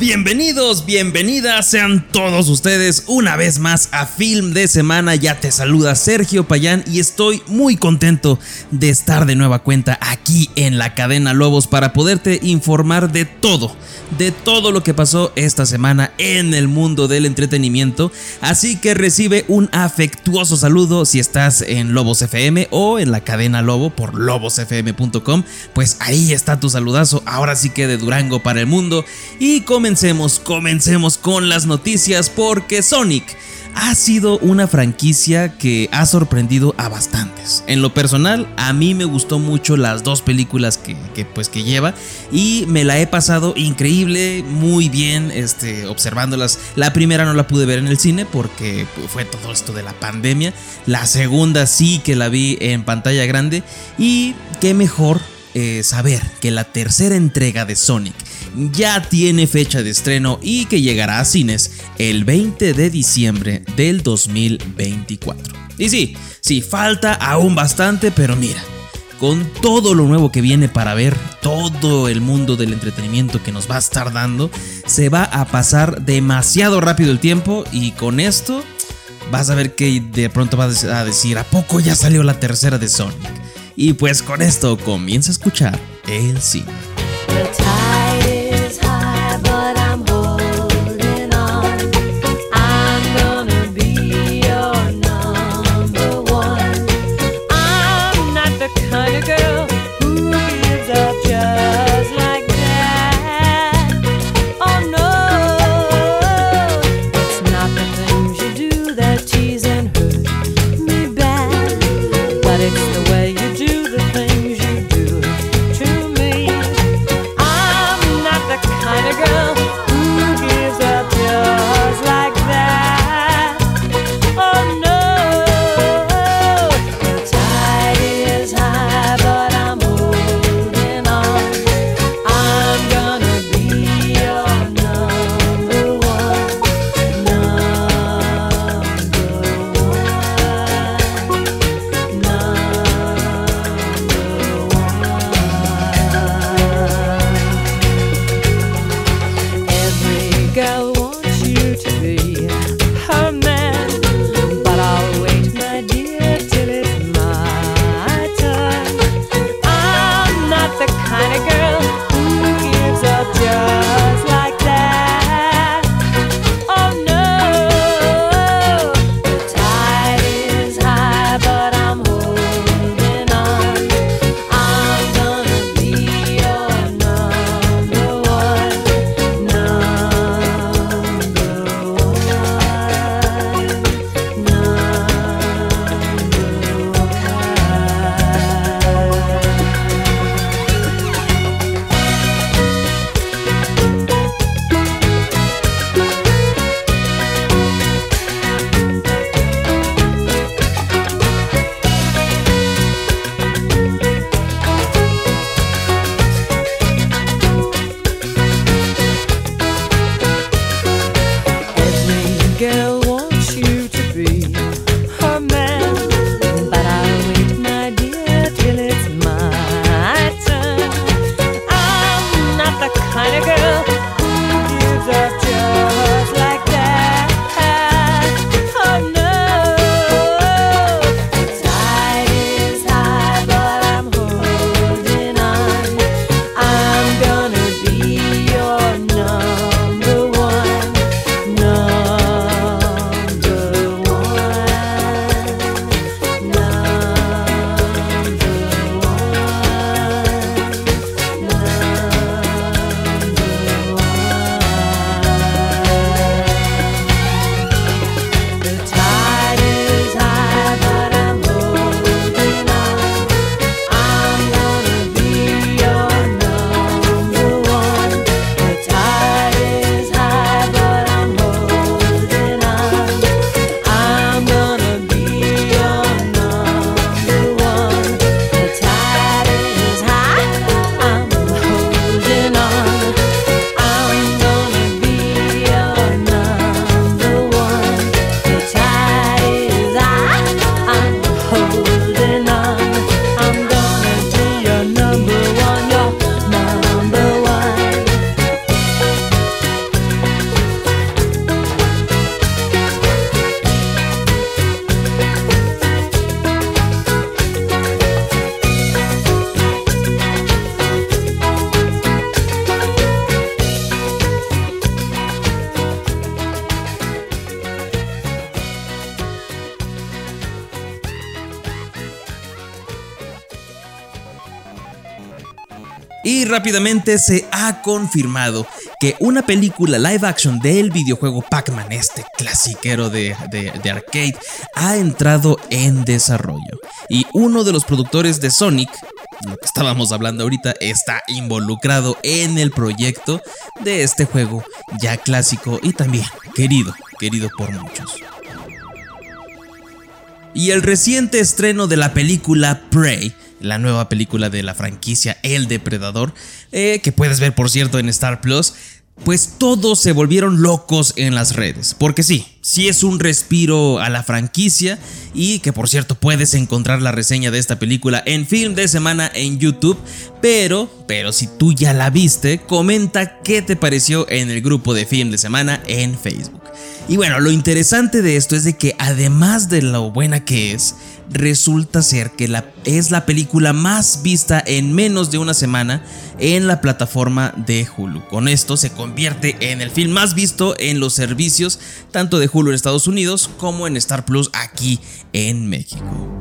Bienvenidos, bienvenidas sean todos ustedes una vez más a Film de Semana. Ya te saluda Sergio Payán y estoy muy contento de estar de nueva cuenta aquí en la cadena Lobos para poderte informar de todo, de todo lo que pasó esta semana en el mundo del entretenimiento. Así que recibe un afectuoso saludo si estás en Lobos FM o en la cadena Lobo por lobosfm.com. Pues ahí está tu saludazo, ahora sí que de Durango para el mundo. Y comencemos, comencemos con las noticias porque Sonic ha sido una franquicia que ha sorprendido a bastantes. En lo personal, a mí me gustó mucho las dos películas que, pues, que lleva y me la he pasado increíble, muy bien, este, observándolas. La primera no la pude ver en el cine porque fue todo esto de la pandemia. La segunda sí que la vi en pantalla grande y qué mejor eh, saber que la tercera entrega de Sonic ya tiene fecha de estreno y que llegará a cines el 20 de diciembre del 2024. Y sí, sí, falta aún bastante, pero mira, con todo lo nuevo que viene para ver, todo el mundo del entretenimiento que nos va a estar dando, se va a pasar demasiado rápido el tiempo y con esto vas a ver que de pronto vas a decir, ¿a poco ya salió la tercera de Sonic? Y pues con esto comienza a escuchar el cine. Rápidamente se ha confirmado que una película live action del videojuego Pac-Man, este clasiquero de, de, arcade, ha entrado en desarrollo. Y uno de los productores de Sonic, lo que estábamos hablando ahorita, está involucrado en el proyecto de este juego ya clásico y también querido, querido por muchos. Y el reciente estreno de la película Prey la nueva película de la franquicia El Depredador, eh, que puedes ver por cierto en Star Plus, pues todos se volvieron locos en las redes. Porque sí, sí es un respiro a la franquicia y que por cierto puedes encontrar la reseña de esta película en film de semana en YouTube. Pero, pero si tú ya la viste, comenta qué te pareció en el grupo de film de semana en Facebook. Y bueno, lo interesante de esto es de que además de lo buena que es, resulta ser que es la película más vista en menos de una semana en la plataforma de Hulu. Con esto se convierte en el film más visto en los servicios tanto de Hulu en Estados Unidos como en Star Plus aquí en México.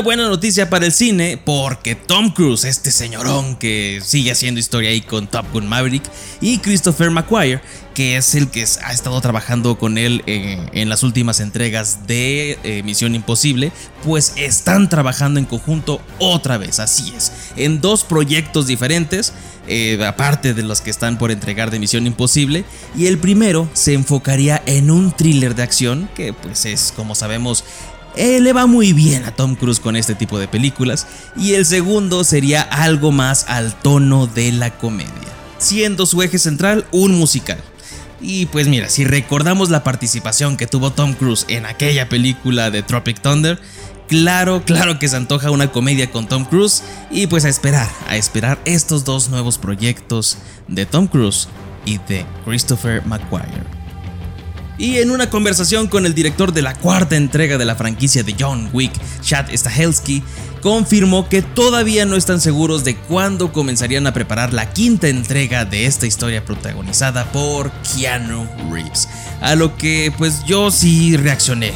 Buena noticia para el cine, porque Tom Cruise, este señorón que sigue haciendo historia ahí con Top Gun Maverick, y Christopher McQuire, que es el que ha estado trabajando con él eh, en las últimas entregas de eh, Misión Imposible, pues están trabajando en conjunto otra vez, así es, en dos proyectos diferentes, eh, aparte de los que están por entregar de Misión Imposible, y el primero se enfocaría en un thriller de acción, que pues es, como sabemos, eh, le va muy bien a Tom Cruise con este tipo de películas, y el segundo sería algo más al tono de la comedia, siendo su eje central un musical. Y pues mira, si recordamos la participación que tuvo Tom Cruise en aquella película de Tropic Thunder, claro, claro que se antoja una comedia con Tom Cruise y pues a esperar, a esperar estos dos nuevos proyectos de Tom Cruise y de Christopher McQuire. Y en una conversación con el director de la cuarta entrega de la franquicia de John Wick, Chad Stahelski, confirmó que todavía no están seguros de cuándo comenzarían a preparar la quinta entrega de esta historia protagonizada por Keanu Reeves. A lo que pues yo sí reaccioné.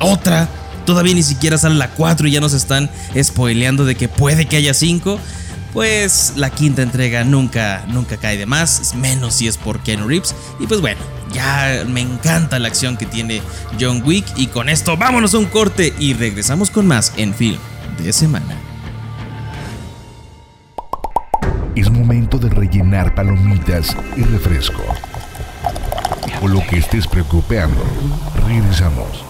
¿Otra? Todavía ni siquiera sale la 4 y ya nos están spoileando de que puede que haya 5 pues la quinta entrega nunca, nunca cae de más, menos si es por Keanu Reeves. Y pues bueno, ya me encanta la acción que tiene John Wick. Y con esto vámonos a un corte y regresamos con más en film de semana. Es momento de rellenar palomitas y refresco. O lo que estés preocupando, regresamos.